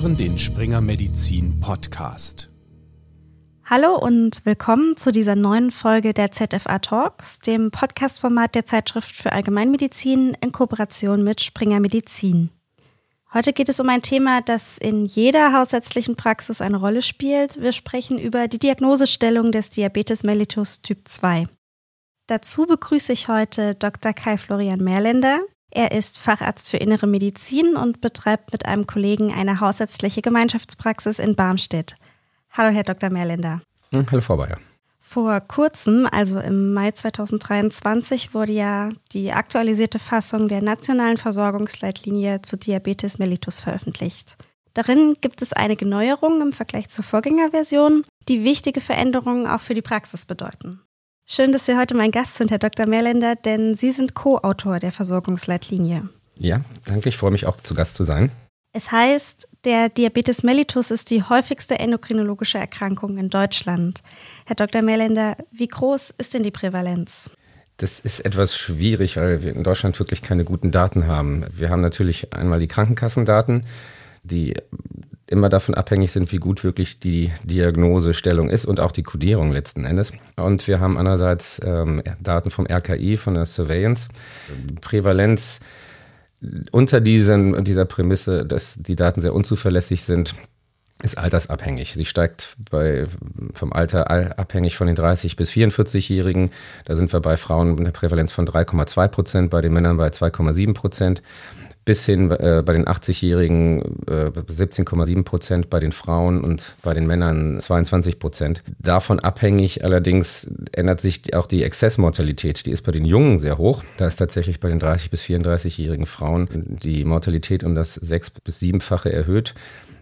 hören den Springer Medizin Podcast. Hallo und willkommen zu dieser neuen Folge der ZFA Talks, dem Podcastformat der Zeitschrift für Allgemeinmedizin in Kooperation mit Springer Medizin. Heute geht es um ein Thema, das in jeder hausärztlichen Praxis eine Rolle spielt. Wir sprechen über die Diagnosestellung des Diabetes mellitus Typ 2. Dazu begrüße ich heute Dr. Kai Florian Mehrländer. Er ist Facharzt für Innere Medizin und betreibt mit einem Kollegen eine hausärztliche Gemeinschaftspraxis in Barmstedt. Hallo, Herr Dr. Mehrländer. Hm, hallo, Frau Bayer. Vor kurzem, also im Mai 2023, wurde ja die aktualisierte Fassung der nationalen Versorgungsleitlinie zu Diabetes mellitus veröffentlicht. Darin gibt es einige Neuerungen im Vergleich zur Vorgängerversion, die wichtige Veränderungen auch für die Praxis bedeuten. Schön, dass Sie heute mein Gast sind, Herr Dr. Mehrländer, denn Sie sind Co-Autor der Versorgungsleitlinie. Ja, danke. Ich freue mich auch zu Gast zu sein. Es heißt, der Diabetes mellitus ist die häufigste endokrinologische Erkrankung in Deutschland. Herr Dr. Mehrländer, wie groß ist denn die Prävalenz? Das ist etwas schwierig, weil wir in Deutschland wirklich keine guten Daten haben. Wir haben natürlich einmal die Krankenkassendaten, die immer davon abhängig sind, wie gut wirklich die Diagnosestellung ist und auch die Kodierung letzten Endes. Und wir haben andererseits ähm, Daten vom RKI, von der Surveillance. Prävalenz unter diesen, dieser Prämisse, dass die Daten sehr unzuverlässig sind, ist altersabhängig. Sie steigt bei, vom Alter abhängig von den 30- bis 44-Jährigen. Da sind wir bei Frauen mit einer Prävalenz von 3,2 Prozent, bei den Männern bei 2,7 Prozent bis hin äh, bei den 80-Jährigen äh, 17,7 Prozent, bei den Frauen und bei den Männern 22 Prozent. Davon abhängig allerdings ändert sich auch die Exzessmortalität. Die ist bei den Jungen sehr hoch. Da ist tatsächlich bei den 30- bis 34-jährigen Frauen die Mortalität um das sechs- bis siebenfache erhöht.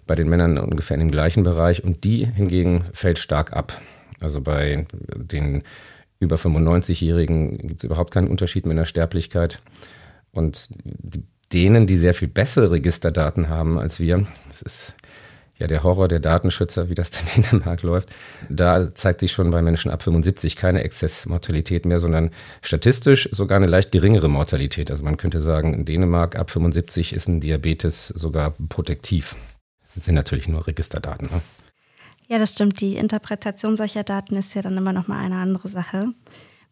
Bei den Männern ungefähr in dem gleichen Bereich. Und die hingegen fällt stark ab. Also bei den über 95-Jährigen gibt es überhaupt keinen Unterschied mehr in der Sterblichkeit. Und die denen, die sehr viel bessere Registerdaten haben als wir, das ist ja der Horror der Datenschützer, wie das dann in Dänemark läuft, da zeigt sich schon bei Menschen ab 75 keine Exzessmortalität mehr, sondern statistisch sogar eine leicht geringere Mortalität. Also man könnte sagen, in Dänemark ab 75 ist ein Diabetes sogar protektiv. Das sind natürlich nur Registerdaten. Ne? Ja, das stimmt. Die Interpretation solcher Daten ist ja dann immer noch mal eine andere Sache.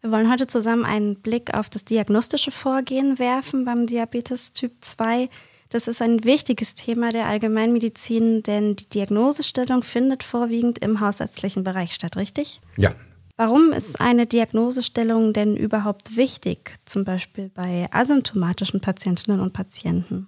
Wir wollen heute zusammen einen Blick auf das diagnostische Vorgehen werfen beim Diabetes Typ 2. Das ist ein wichtiges Thema der Allgemeinmedizin, denn die Diagnosestellung findet vorwiegend im hausärztlichen Bereich statt, richtig? Ja. Warum ist eine Diagnosestellung denn überhaupt wichtig, zum Beispiel bei asymptomatischen Patientinnen und Patienten?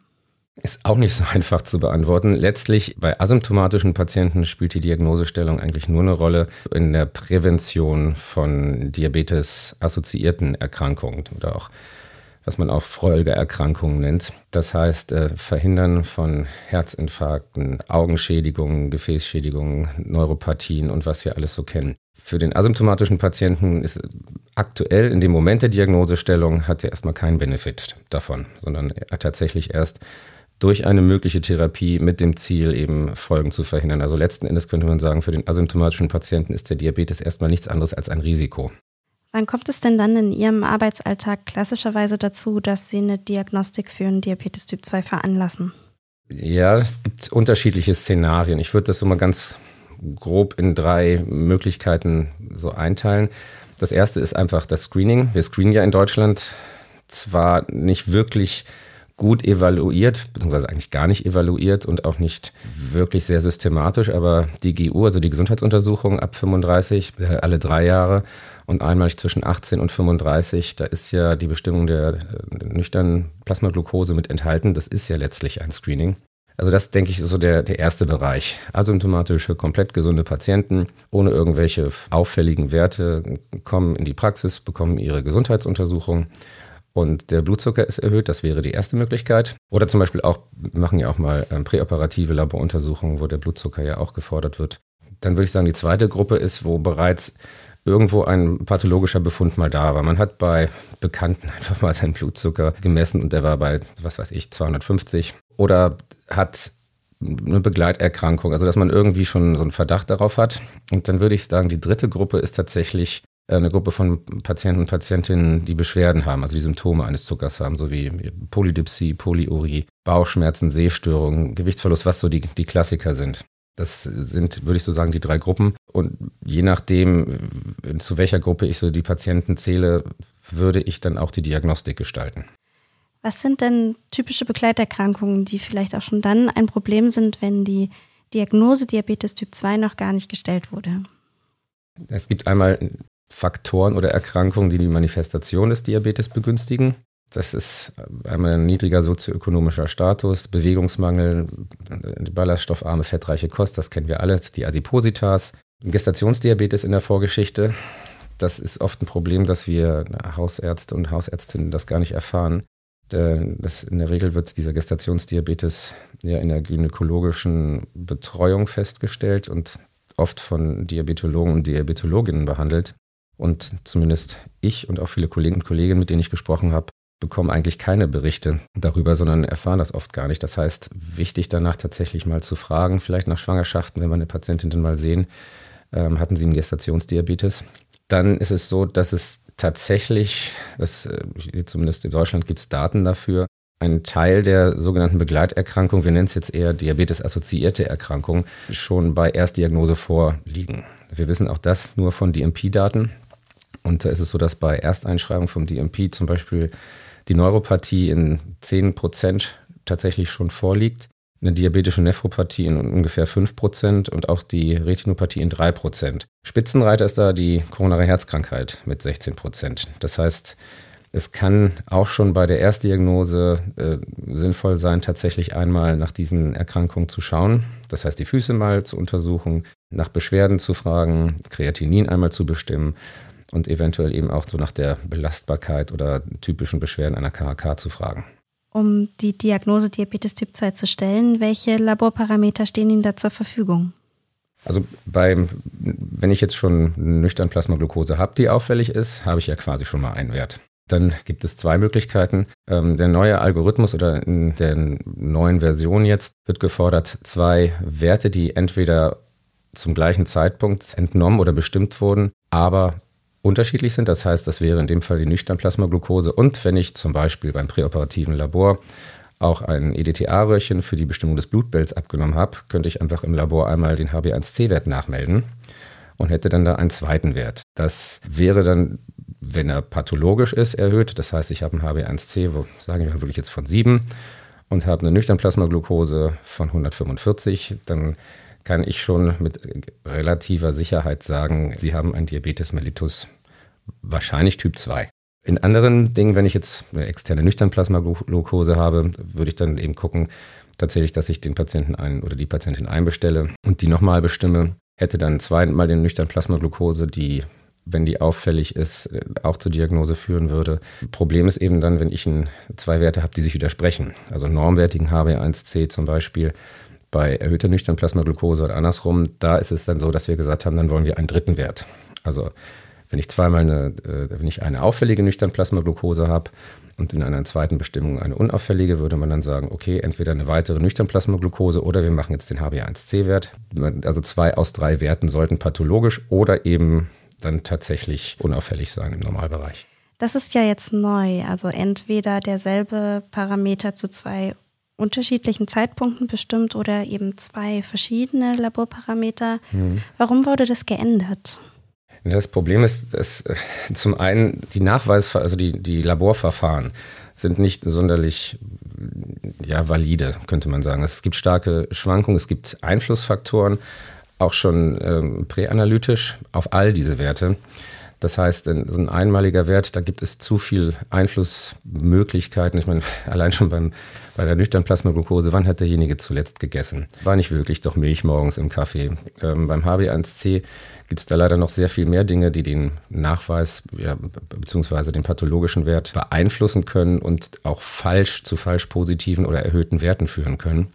Ist auch nicht so einfach zu beantworten. Letztlich bei asymptomatischen Patienten spielt die Diagnosestellung eigentlich nur eine Rolle in der Prävention von Diabetes-assoziierten Erkrankungen oder auch was man auch Folgeerkrankungen nennt. Das heißt, äh, Verhindern von Herzinfarkten, Augenschädigungen, Gefäßschädigungen, Neuropathien und was wir alles so kennen. Für den asymptomatischen Patienten ist aktuell in dem Moment der Diagnosestellung hat er erstmal keinen Benefit davon, sondern er tatsächlich erst durch eine mögliche Therapie mit dem Ziel, eben Folgen zu verhindern. Also letzten Endes könnte man sagen, für den asymptomatischen Patienten ist der Diabetes erstmal nichts anderes als ein Risiko. Wann kommt es denn dann in Ihrem Arbeitsalltag klassischerweise dazu, dass Sie eine Diagnostik für einen Diabetes Typ 2 veranlassen? Ja, es gibt unterschiedliche Szenarien. Ich würde das so mal ganz grob in drei Möglichkeiten so einteilen. Das erste ist einfach das Screening. Wir screenen ja in Deutschland zwar nicht wirklich gut evaluiert, beziehungsweise eigentlich gar nicht evaluiert und auch nicht wirklich sehr systematisch, aber die GU, also die Gesundheitsuntersuchung ab 35, äh, alle drei Jahre und einmal zwischen 18 und 35, da ist ja die Bestimmung der äh, nüchternen Plasmaglucose mit enthalten. Das ist ja letztlich ein Screening. Also das, denke ich, ist so der, der erste Bereich. Asymptomatische, komplett gesunde Patienten ohne irgendwelche auffälligen Werte kommen in die Praxis, bekommen ihre Gesundheitsuntersuchung und der Blutzucker ist erhöht. Das wäre die erste Möglichkeit. Oder zum Beispiel auch, machen ja auch mal ähm, präoperative Laboruntersuchungen, wo der Blutzucker ja auch gefordert wird. Dann würde ich sagen, die zweite Gruppe ist, wo bereits irgendwo ein pathologischer Befund mal da war. Man hat bei Bekannten einfach mal seinen Blutzucker gemessen und der war bei, was weiß ich, 250. Oder hat eine Begleiterkrankung, also dass man irgendwie schon so einen Verdacht darauf hat. Und dann würde ich sagen, die dritte Gruppe ist tatsächlich eine Gruppe von Patienten und Patientinnen, die Beschwerden haben, also die Symptome eines Zuckers haben, so wie Polydipsie, Polyurie, Bauchschmerzen, Sehstörungen, Gewichtsverlust, was so die, die Klassiker sind. Das sind, würde ich so sagen, die drei Gruppen. Und je nachdem, zu welcher Gruppe ich so die Patienten zähle, würde ich dann auch die Diagnostik gestalten. Was sind denn typische Begleiterkrankungen, die vielleicht auch schon dann ein Problem sind, wenn die Diagnose Diabetes Typ 2 noch gar nicht gestellt wurde? Es gibt einmal Faktoren oder Erkrankungen, die die Manifestation des Diabetes begünstigen. Das ist einmal ein niedriger sozioökonomischer Status, Bewegungsmangel, ballaststoffarme, fettreiche Kost, das kennen wir alle, die Adipositas, Gestationsdiabetes in der Vorgeschichte. Das ist oft ein Problem, dass wir Hausärzte und Hausärztinnen das gar nicht erfahren. Das, in der Regel wird dieser Gestationsdiabetes ja in der gynäkologischen Betreuung festgestellt und oft von Diabetologen und Diabetologinnen behandelt. Und zumindest ich und auch viele Kollegen und Kolleginnen, mit denen ich gesprochen habe, bekommen eigentlich keine Berichte darüber, sondern erfahren das oft gar nicht. Das heißt, wichtig danach tatsächlich mal zu fragen, vielleicht nach Schwangerschaften, wenn wir eine Patientin dann mal sehen, ähm, hatten sie einen Gestationsdiabetes. Dann ist es so, dass es tatsächlich, das, äh, zumindest in Deutschland gibt es Daten dafür, ein Teil der sogenannten Begleiterkrankung, wir nennen es jetzt eher Diabetes-assoziierte Erkrankung, schon bei Erstdiagnose vorliegen. Wir wissen auch das nur von DMP-Daten. Und da ist es so, dass bei Ersteinschreibung vom DMP zum Beispiel die Neuropathie in 10 Prozent tatsächlich schon vorliegt, eine diabetische Nephropathie in ungefähr 5 Prozent und auch die Retinopathie in 3 Prozent. Spitzenreiter ist da die koronare Herzkrankheit mit 16 Prozent. Das heißt, es kann auch schon bei der Erstdiagnose äh, sinnvoll sein, tatsächlich einmal nach diesen Erkrankungen zu schauen. Das heißt, die Füße mal zu untersuchen, nach Beschwerden zu fragen, Kreatinin einmal zu bestimmen und eventuell eben auch so nach der Belastbarkeit oder typischen Beschwerden einer KHK zu fragen. Um die Diagnose Diabetes Typ 2 zu stellen, welche Laborparameter stehen Ihnen da zur Verfügung? Also beim, wenn ich jetzt schon nüchtern Plasmaglucose habe, die auffällig ist, habe ich ja quasi schon mal einen Wert. Dann gibt es zwei Möglichkeiten. Ähm, der neue Algorithmus oder in der neuen Version jetzt wird gefordert, zwei Werte, die entweder zum gleichen Zeitpunkt entnommen oder bestimmt wurden, aber unterschiedlich sind. Das heißt, das wäre in dem Fall die Nüchternplasmaglucose und wenn ich zum Beispiel beim präoperativen Labor auch ein EDTA-Röhrchen für die Bestimmung des Blutbilds abgenommen habe, könnte ich einfach im Labor einmal den HB1C-Wert nachmelden und hätte dann da einen zweiten Wert. Das wäre dann, wenn er pathologisch ist, erhöht. Das heißt, ich habe einen HB1C, wo sagen wir wirklich jetzt von 7 und habe eine Nüchternplasmaglucose von 145, dann kann ich schon mit relativer Sicherheit sagen, Sie haben einen Diabetes mellitus, wahrscheinlich Typ 2. In anderen Dingen, wenn ich jetzt eine externe Nüchternplasmaglucose habe, würde ich dann eben gucken, tatsächlich, dass ich den Patienten ein oder die Patientin einbestelle und die nochmal bestimme. Hätte dann zweimal den Nüchternplasmaglucose, die, wenn die auffällig ist, auch zur Diagnose führen würde. Problem ist eben dann, wenn ich ein, zwei Werte habe, die sich widersprechen. Also normwertigen HB1C zum Beispiel bei erhöhter Nüchternplasmaglucose oder andersrum, da ist es dann so, dass wir gesagt haben, dann wollen wir einen dritten Wert. Also wenn ich zweimal eine, äh, wenn ich eine auffällige Nüchternplasmaglucose habe und in einer zweiten Bestimmung eine unauffällige, würde man dann sagen, okay, entweder eine weitere Nüchternplasmaglucose oder wir machen jetzt den HbA1c-Wert. Also zwei aus drei Werten sollten pathologisch oder eben dann tatsächlich unauffällig sein im Normalbereich. Das ist ja jetzt neu. Also entweder derselbe Parameter zu zwei unterschiedlichen Zeitpunkten bestimmt oder eben zwei verschiedene Laborparameter. Mhm. Warum wurde das geändert? Das Problem ist, dass äh, zum einen die Nachweis, also die, die Laborverfahren sind nicht sonderlich ja, valide, könnte man sagen. Es gibt starke Schwankungen, es gibt Einflussfaktoren, auch schon ähm, präanalytisch auf all diese Werte. Das heißt, so ein einmaliger Wert, da gibt es zu viel Einflussmöglichkeiten. Ich meine, allein schon beim, bei der nüchternen Plasmaglucose, wann hat derjenige zuletzt gegessen? War nicht wirklich doch Milch morgens im Kaffee. Ähm, beim HB1C gibt es da leider noch sehr viel mehr Dinge, die den Nachweis ja, beziehungsweise den pathologischen Wert beeinflussen können und auch falsch zu falsch positiven oder erhöhten Werten führen können.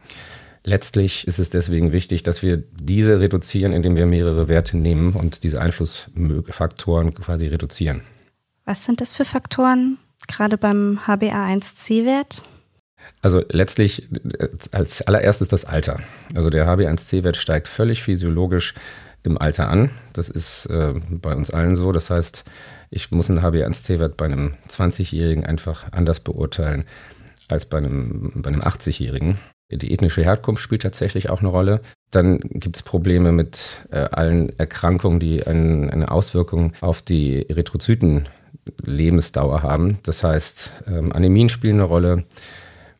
Letztlich ist es deswegen wichtig, dass wir diese reduzieren, indem wir mehrere Werte nehmen und diese Einflussfaktoren quasi reduzieren. Was sind das für Faktoren, gerade beim HbA1c-Wert? Also letztlich als allererstes das Alter. Also der HbA1c-Wert steigt völlig physiologisch im Alter an. Das ist äh, bei uns allen so. Das heißt, ich muss einen HbA1c-Wert bei einem 20-Jährigen einfach anders beurteilen als bei einem, bei einem 80-Jährigen. Die ethnische Herkunft spielt tatsächlich auch eine Rolle. Dann gibt es Probleme mit äh, allen Erkrankungen, die ein, eine Auswirkung auf die Erythrozyten-Lebensdauer haben. Das heißt, ähm, Anämien spielen eine Rolle.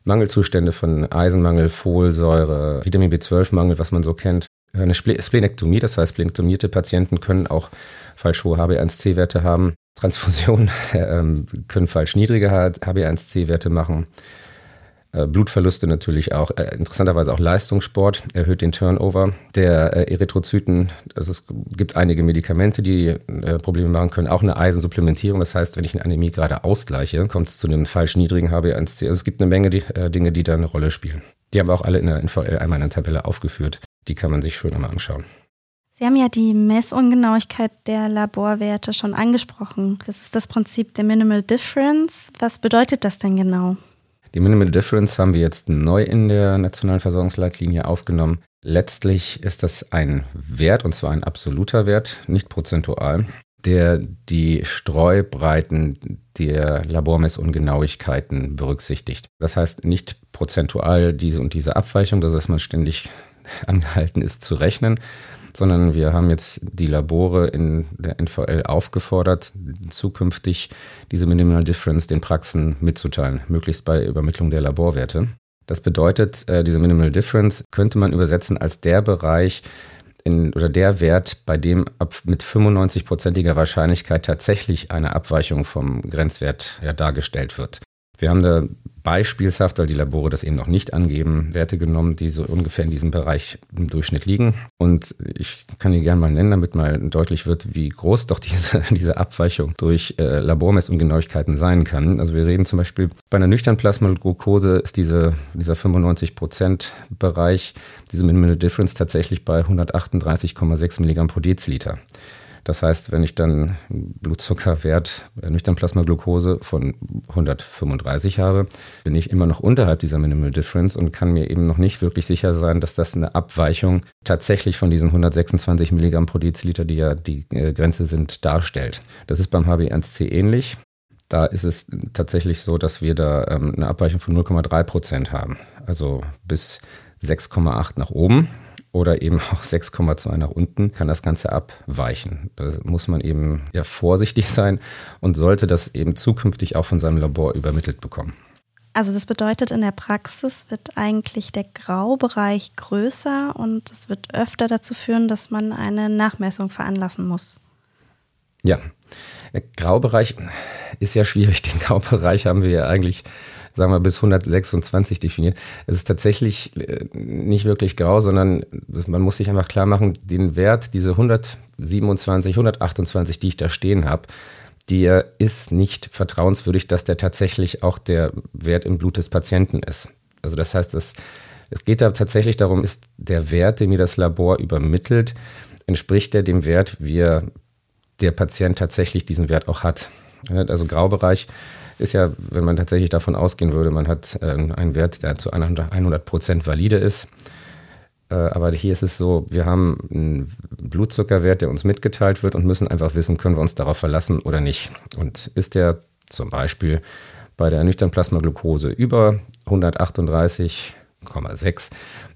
Mangelzustände von Eisenmangel, Folsäure, Vitamin B12-Mangel, was man so kennt. Eine Splenektomie, das heißt, splenektomierte Patienten können auch falsch hohe HbA1c-Werte haben. Transfusionen äh, können falsch niedrige HbA1c-Werte machen. Äh, Blutverluste natürlich auch, äh, interessanterweise auch Leistungssport erhöht den Turnover der äh, Erythrozyten. Also es gibt einige Medikamente, die Probleme machen können, auch eine Eisensupplementierung. Das heißt, wenn ich eine Anämie gerade ausgleiche, kommt es zu einem falsch niedrigen HbA1c. Also es gibt eine Menge die, äh, Dinge, die da eine Rolle spielen. Die haben wir auch alle in der NVL einmal in der Tabelle aufgeführt. Die kann man sich schön einmal anschauen. Sie haben ja die Messungenauigkeit der Laborwerte schon angesprochen. Das ist das Prinzip der Minimal Difference. Was bedeutet das denn genau? Die Minimal Difference haben wir jetzt neu in der nationalen Versorgungsleitlinie aufgenommen. Letztlich ist das ein Wert, und zwar ein absoluter Wert, nicht prozentual, der die Streubreiten der Labormessungenauigkeiten berücksichtigt. Das heißt nicht prozentual diese und diese Abweichung, dass man ständig angehalten ist zu rechnen, sondern wir haben jetzt die Labore in der NVL aufgefordert, zukünftig diese Minimal Difference den Praxen mitzuteilen, möglichst bei Übermittlung der Laborwerte. Das bedeutet, äh, diese Minimal Difference könnte man übersetzen als der Bereich in, oder der Wert, bei dem ab, mit 95-prozentiger Wahrscheinlichkeit tatsächlich eine Abweichung vom Grenzwert ja, dargestellt wird. Wir haben da beispielshaft, weil die Labore das eben noch nicht angeben, Werte genommen, die so ungefähr in diesem Bereich im Durchschnitt liegen. Und ich kann die gerne mal nennen, damit mal deutlich wird, wie groß doch diese, diese Abweichung durch äh, Labormessungenauigkeiten sein kann. Also wir reden zum Beispiel bei einer nüchternen Plasmaglucose ist diese, dieser 95%-Bereich, diese Minimal Difference tatsächlich bei 138,6 Milligramm pro Deziliter. Das heißt, wenn ich dann Blutzuckerwert, äh, nüchtern Plasmaglucose von 135 habe, bin ich immer noch unterhalb dieser Minimal Difference und kann mir eben noch nicht wirklich sicher sein, dass das eine Abweichung tatsächlich von diesen 126 Milligramm pro Deziliter, die ja die äh, Grenze sind, darstellt. Das ist beim HB1C ähnlich. Da ist es tatsächlich so, dass wir da ähm, eine Abweichung von 0,3 Prozent haben. Also bis 6,8 nach oben oder eben auch 6,2 nach unten, kann das Ganze abweichen. Da muss man eben ja vorsichtig sein und sollte das eben zukünftig auch von seinem Labor übermittelt bekommen. Also das bedeutet, in der Praxis wird eigentlich der Graubereich größer und es wird öfter dazu führen, dass man eine Nachmessung veranlassen muss. Ja, der Graubereich ist ja schwierig. Den Graubereich haben wir ja eigentlich sagen wir, bis 126 definiert. Es ist tatsächlich äh, nicht wirklich grau, sondern man muss sich einfach klar machen, den Wert, diese 127, 128, die ich da stehen habe, der ist nicht vertrauenswürdig, dass der tatsächlich auch der Wert im Blut des Patienten ist. Also das heißt, es, es geht da tatsächlich darum, ist der Wert, den mir das Labor übermittelt, entspricht der dem Wert, wie der Patient tatsächlich diesen Wert auch hat. Also Graubereich ist ja, wenn man tatsächlich davon ausgehen würde, man hat äh, einen Wert, der zu 100 Prozent valide ist. Äh, aber hier ist es so, wir haben einen Blutzuckerwert, der uns mitgeteilt wird und müssen einfach wissen, können wir uns darauf verlassen oder nicht. Und ist der zum Beispiel bei der ernüchterten Plasmaglucose über 138,6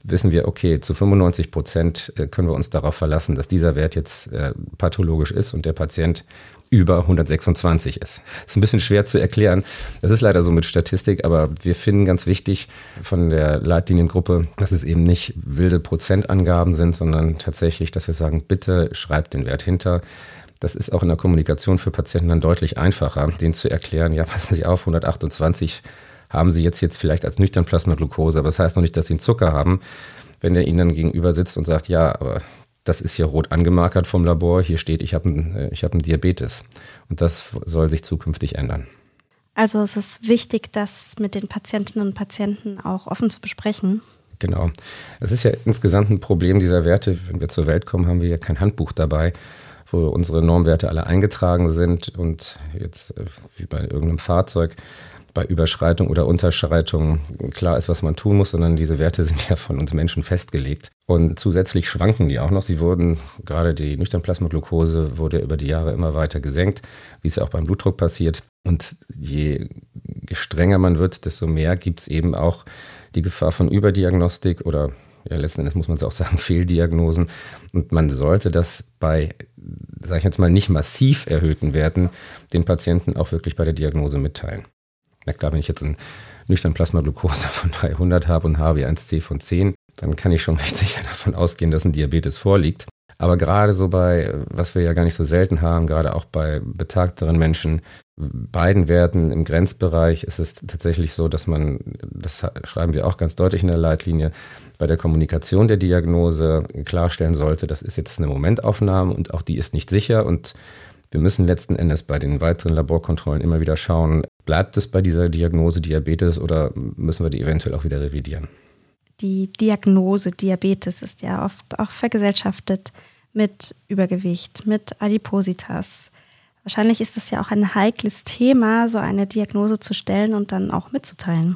wissen wir, okay, zu 95 Prozent äh, können wir uns darauf verlassen, dass dieser Wert jetzt äh, pathologisch ist und der Patient über 126 ist. Ist ein bisschen schwer zu erklären. Das ist leider so mit Statistik, aber wir finden ganz wichtig von der Leitliniengruppe, dass es eben nicht wilde Prozentangaben sind, sondern tatsächlich, dass wir sagen, bitte schreibt den Wert hinter. Das ist auch in der Kommunikation für Patienten dann deutlich einfacher, denen zu erklären, ja, passen Sie auf, 128 haben Sie jetzt, jetzt vielleicht als nüchtern Plasmaglucose, aber das heißt noch nicht, dass Sie einen Zucker haben. Wenn der Ihnen dann gegenüber sitzt und sagt, ja, aber das ist hier rot angemarkert vom Labor, hier steht, ich habe einen, äh, hab einen Diabetes. Und das soll sich zukünftig ändern. Also es ist wichtig, das mit den Patientinnen und Patienten auch offen zu besprechen. Genau. Es ist ja insgesamt ein Problem dieser Werte. Wenn wir zur Welt kommen, haben wir ja kein Handbuch dabei, wo unsere Normwerte alle eingetragen sind und jetzt äh, wie bei irgendeinem Fahrzeug bei Überschreitung oder Unterschreitung klar ist, was man tun muss, sondern diese Werte sind ja von uns Menschen festgelegt. Und zusätzlich schwanken die auch noch. Sie wurden, gerade die Nüchternplasmaglucose wurde über die Jahre immer weiter gesenkt, wie es ja auch beim Blutdruck passiert. Und je strenger man wird, desto mehr gibt es eben auch die Gefahr von Überdiagnostik oder ja, letzten Endes muss man es auch sagen, Fehldiagnosen. Und man sollte das bei, sage ich jetzt mal, nicht massiv erhöhten Werten den Patienten auch wirklich bei der Diagnose mitteilen. Na klar, wenn ich jetzt ein nüchtern Plasmaglucose von 300 habe und HB1C von 10, dann kann ich schon recht sicher davon ausgehen, dass ein Diabetes vorliegt. Aber gerade so bei, was wir ja gar nicht so selten haben, gerade auch bei betagteren Menschen, beiden Werten im Grenzbereich ist es tatsächlich so, dass man, das schreiben wir auch ganz deutlich in der Leitlinie, bei der Kommunikation der Diagnose klarstellen sollte, das ist jetzt eine Momentaufnahme und auch die ist nicht sicher und wir müssen letzten Endes bei den weiteren Laborkontrollen immer wieder schauen, bleibt es bei dieser Diagnose Diabetes oder müssen wir die eventuell auch wieder revidieren? Die Diagnose Diabetes ist ja oft auch vergesellschaftet mit Übergewicht, mit Adipositas. Wahrscheinlich ist es ja auch ein heikles Thema, so eine Diagnose zu stellen und dann auch mitzuteilen.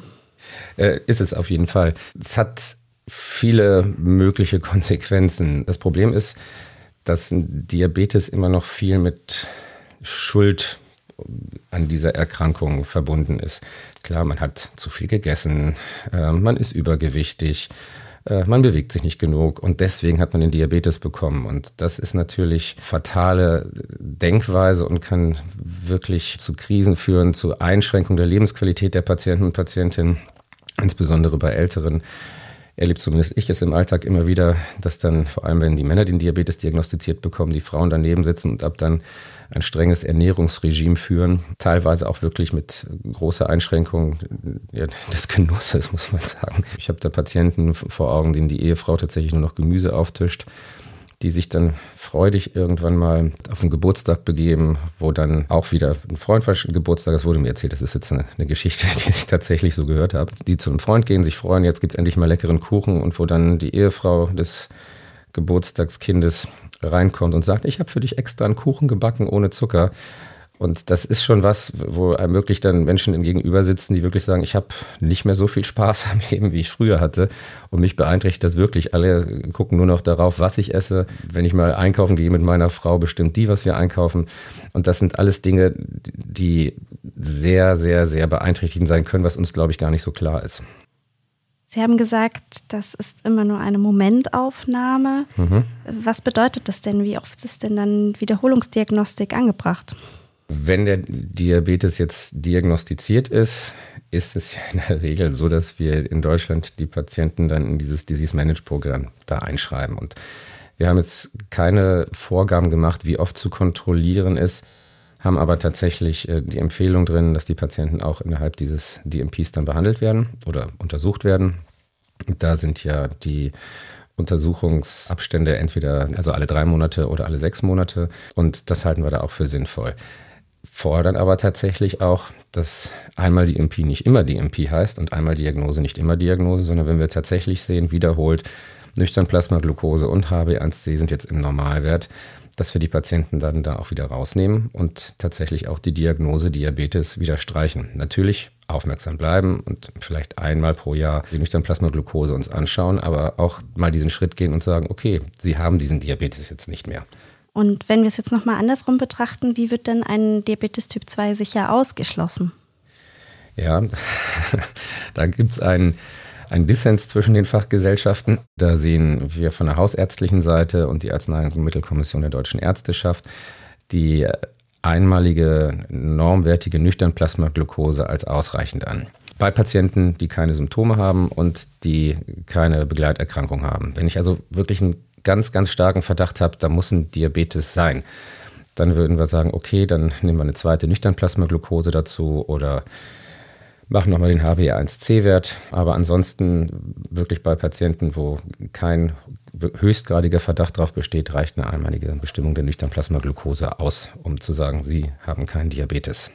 Äh, ist es auf jeden Fall. Es hat viele mögliche Konsequenzen. Das Problem ist, dass Diabetes immer noch viel mit Schuld an dieser Erkrankung verbunden ist. Klar, man hat zu viel gegessen, äh, man ist übergewichtig, äh, man bewegt sich nicht genug und deswegen hat man den Diabetes bekommen. Und das ist natürlich fatale Denkweise und kann wirklich zu Krisen führen, zu Einschränkungen der Lebensqualität der Patienten und Patientinnen, insbesondere bei Älteren erlebt zumindest ich es im Alltag immer wieder, dass dann, vor allem wenn die Männer den Diabetes diagnostiziert bekommen, die Frauen daneben sitzen und ab dann ein strenges Ernährungsregime führen, teilweise auch wirklich mit großer Einschränkung ja, des Genusses, muss man sagen. Ich habe da Patienten vor Augen, denen die Ehefrau tatsächlich nur noch Gemüse auftischt die sich dann freudig irgendwann mal auf den Geburtstag begeben, wo dann auch wieder ein Freund war Geburtstag, das wurde mir erzählt, das ist jetzt eine, eine Geschichte, die ich tatsächlich so gehört habe, die zu einem Freund gehen, sich freuen, jetzt gibt es endlich mal leckeren Kuchen und wo dann die Ehefrau des Geburtstagskindes reinkommt und sagt, ich habe für dich extra einen Kuchen gebacken ohne Zucker. Und das ist schon was, wo einem wirklich dann Menschen im Gegenüber sitzen, die wirklich sagen, ich habe nicht mehr so viel Spaß am Leben, wie ich früher hatte. Und mich beeinträchtigt das wirklich. Alle gucken nur noch darauf, was ich esse. Wenn ich mal einkaufen gehe mit meiner Frau, bestimmt die, was wir einkaufen. Und das sind alles Dinge, die sehr, sehr, sehr beeinträchtigend sein können, was uns, glaube ich, gar nicht so klar ist. Sie haben gesagt, das ist immer nur eine Momentaufnahme. Mhm. Was bedeutet das denn? Wie oft ist denn dann Wiederholungsdiagnostik angebracht? Wenn der Diabetes jetzt diagnostiziert ist, ist es ja in der Regel so, dass wir in Deutschland die Patienten dann in dieses Disease Manage Programm da einschreiben. Und wir haben jetzt keine Vorgaben gemacht, wie oft zu kontrollieren ist, haben aber tatsächlich äh, die Empfehlung drin, dass die Patienten auch innerhalb dieses DMPs dann behandelt werden oder untersucht werden. Da sind ja die Untersuchungsabstände entweder also alle drei Monate oder alle sechs Monate. Und das halten wir da auch für sinnvoll fordern aber tatsächlich auch, dass einmal die MP nicht immer die MP heißt und einmal Diagnose nicht immer Diagnose, sondern wenn wir tatsächlich sehen, wiederholt, nüchtern Plasmaglucose und HB1C sind jetzt im Normalwert, dass wir die Patienten dann da auch wieder rausnehmen und tatsächlich auch die Diagnose Diabetes wieder streichen. Natürlich aufmerksam bleiben und vielleicht einmal pro Jahr die nüchtern Plasmaglucose uns anschauen, aber auch mal diesen Schritt gehen und sagen, okay, Sie haben diesen Diabetes jetzt nicht mehr. Und wenn wir es jetzt nochmal andersrum betrachten, wie wird denn ein Diabetes Typ 2 sicher ausgeschlossen? Ja, da gibt es einen, einen Dissens zwischen den Fachgesellschaften. Da sehen wir von der hausärztlichen Seite und die Arzneimittelkommission der deutschen Ärzteschaft die einmalige normwertige Nüchternplasmaglucose als ausreichend an. Bei Patienten, die keine Symptome haben und die keine Begleiterkrankung haben. Wenn ich also wirklich einen ganz, ganz starken Verdacht habe, da muss ein Diabetes sein, dann würden wir sagen, okay, dann nehmen wir eine zweite Nüchternplasmaglucose dazu oder machen nochmal den HbA1c-Wert. Aber ansonsten wirklich bei Patienten, wo kein höchstgradiger Verdacht darauf besteht, reicht eine einmalige Bestimmung der Nüchternplasmaglucose aus, um zu sagen, Sie haben keinen Diabetes.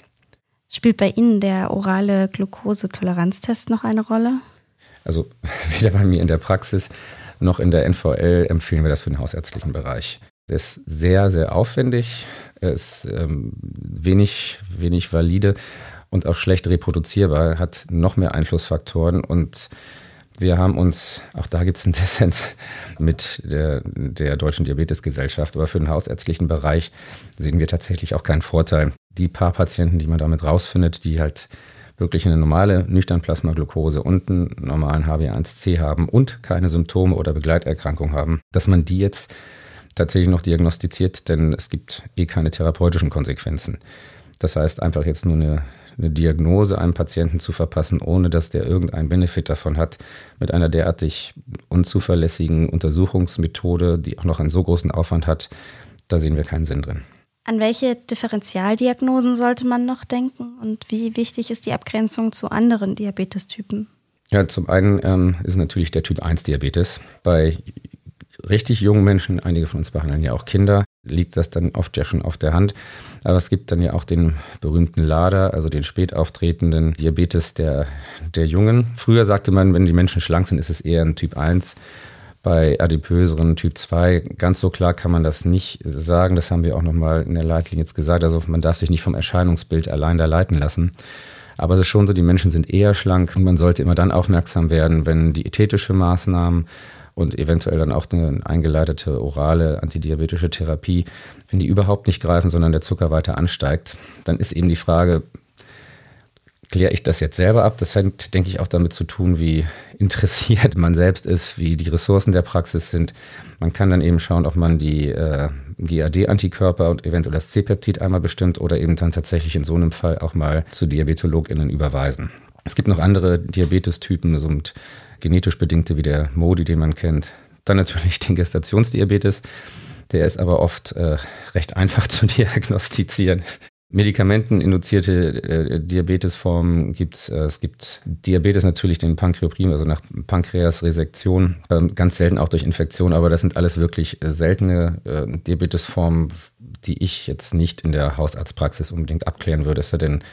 Spielt bei Ihnen der orale Glukosetoleranztest noch eine Rolle? Also weder bei mir in der Praxis noch in der NVL empfehlen wir das für den hausärztlichen Bereich. Der ist sehr, sehr aufwendig, ist ähm, wenig, wenig valide und auch schlecht reproduzierbar, hat noch mehr Einflussfaktoren und Wir haben uns, auch da gibt es einen Dissens mit der, der Deutschen Diabetesgesellschaft, aber für den hausärztlichen Bereich sehen wir tatsächlich auch keinen Vorteil. Die paar Patienten, die man damit rausfindet, die halt wirklich eine normale Nüchternplasmaglucose und einen normalen HbA1c haben und keine Symptome oder Begleiterkrankung haben, dass man die jetzt tatsächlich noch diagnostiziert, denn es gibt eh keine therapeutischen Konsequenzen. Das heißt, einfach jetzt nur eine, eine Diagnose einem Patienten zu verpassen, ohne dass der irgendeinen Benefit davon hat, mit einer derartig unzuverlässigen Untersuchungsmethode, die auch noch einen so großen Aufwand hat, da sehen wir keinen Sinn drin. An welche Differentialdiagnosen sollte man noch denken und wie wichtig ist die Abgrenzung zu anderen Diabetestypen? Ja, zum einen ähm, ist natürlich der Typ 1 Diabetes. Bei richtig jungen Menschen, einige von uns behandeln ja auch Kinder, liegt das dann oft ja schon auf der Hand. Aber es gibt dann ja auch den berühmten LADA, also den spät auftretenden Diabetes der, der Jungen. Früher sagte man, wenn die Menschen schlank sind, ist es eher ein Typ 1 bei adipöseren Typ 2, ganz so klar kann man das nicht sagen. Das haben wir auch nochmal in der Leitlinie jetzt gesagt. Also man darf sich nicht vom Erscheinungsbild allein da leiten lassen. Aber es ist schon so, die Menschen sind eher schlank und man sollte immer dann aufmerksam werden, wenn diätetische Maßnahmen und eventuell dann auch eine eingeleitete orale antidiabetische Therapie, wenn die überhaupt nicht greifen, sondern der Zucker weiter ansteigt, dann ist eben die Frage, kläre ich das jetzt selber ab. Das hat, denke ich, auch damit zu tun, wie interessiert man selbst ist, wie die Ressourcen der Praxis sind. Man kann dann eben schauen, ob man die äh, GAD-Antikörper und eventuell das C-Peptid einmal bestimmt oder eben dann tatsächlich in so einem Fall auch mal zu DiabetologInnen überweisen. Es gibt noch andere Diabetestypen, so mit genetisch bedingte wie der Modi, den man kennt. Dann natürlich den Gestationsdiabetes. Der ist aber oft äh, recht einfach zu diagnostizieren. Medikamenteninduzierte äh, Diabetesformen gibt es. Äh, es gibt Diabetes natürlich, den Pankreoprim, also nach Pankreasresektion, ähm, ganz selten auch durch Infektion, aber das sind alles wirklich äh, seltene Diabetesformen, die ich jetzt nicht in der Hausarztpraxis unbedingt abklären würde, es sei denn,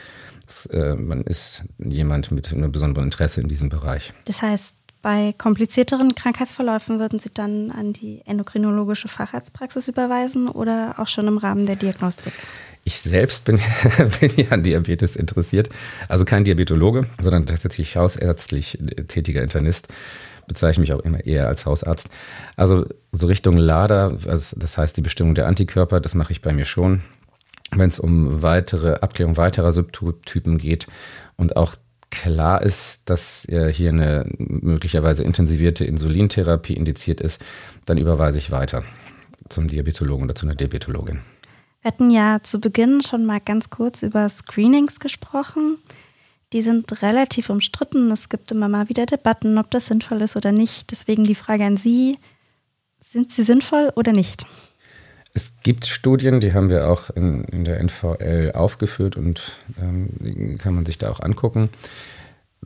man ist jemand mit einem besonderen Interesse in diesem Bereich. Das heißt, bei komplizierteren Krankheitsverläufen würden Sie dann an die endokrinologische Facharztpraxis überweisen oder auch schon im Rahmen der Diagnostik? Ich selbst bin, bin ja an Diabetes interessiert. Also kein Diabetologe, sondern tatsächlich hausärztlich tätiger Internist. Bezeichne mich auch immer eher als Hausarzt. Also so Richtung LADA, also das heißt die Bestimmung der Antikörper, das mache ich bei mir schon. Wenn es um weitere Abklärung weiterer Subtypen geht und auch klar ist, dass hier eine möglicherweise intensivierte Insulintherapie indiziert ist, dann überweise ich weiter zum Diabetologen oder zu einer Diabetologin. Wir hatten ja zu Beginn schon mal ganz kurz über Screenings gesprochen. Die sind relativ umstritten. Es gibt immer mal wieder Debatten, ob das sinnvoll ist oder nicht. Deswegen die Frage an Sie, sind sie sinnvoll oder nicht? Es gibt Studien, die haben wir auch in, in der NVL aufgeführt und ähm, kann man sich da auch angucken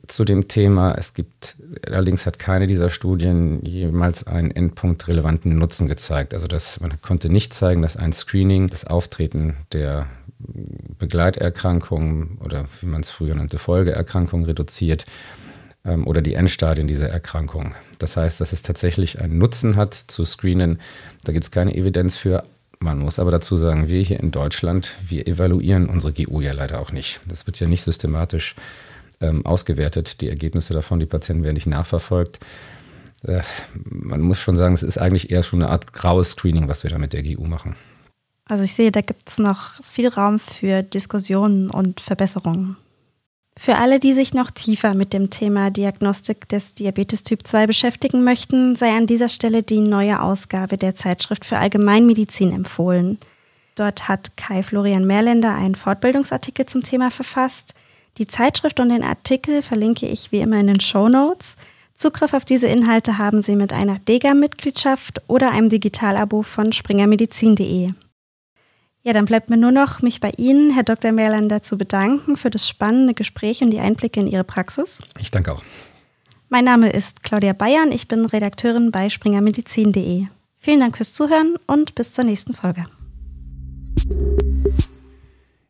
zu dem Thema. Es gibt, allerdings hat keine dieser Studien jemals einen endpunktrelevanten Nutzen gezeigt. Also das, man konnte nicht zeigen, dass ein Screening das Auftreten der Begleiterkrankungen oder wie man es früher nannte, Folgeerkrankungen reduziert ähm, oder die Endstadien dieser Erkrankung. Das heißt, dass es tatsächlich einen Nutzen hat zu screenen. Da gibt es keine Evidenz für. Man muss aber dazu sagen, wir hier in Deutschland, wir evaluieren unsere GU ja leider auch nicht. Das wird ja nicht systematisch ähm, ausgewertet, die Ergebnisse davon. Die Patienten werden nicht nachverfolgt. Äh, man muss schon sagen, es ist eigentlich eher schon eine Art graues Screening, was wir da mit der GU machen. Also ich sehe, da gibt es noch viel Raum für Diskussionen und Verbesserungen. Für alle, die sich noch tiefer mit dem Thema Diagnostik des Diabetes Typ 2 beschäftigen möchten, sei an dieser Stelle die neue Ausgabe der Zeitschrift für Allgemeinmedizin empfohlen. Dort hat Kai Florian Mehrländer einen Fortbildungsartikel zum Thema verfasst. Die Zeitschrift und den Artikel verlinke ich wie immer in den Show Notes. Zugriff auf diese Inhalte haben Sie mit einer DEGA-Mitgliedschaft oder einem Digitalabo von springermedizin.de. Ja, dann bleibt mir nur noch, mich bei Ihnen, Herr Dr. Mehrlander, zu bedanken für das spannende Gespräch und die Einblicke in Ihre Praxis. Ich danke auch. Mein Name ist Claudia Bayern, ich bin Redakteurin bei springermedizin.de. Vielen Dank fürs Zuhören und bis zur nächsten Folge.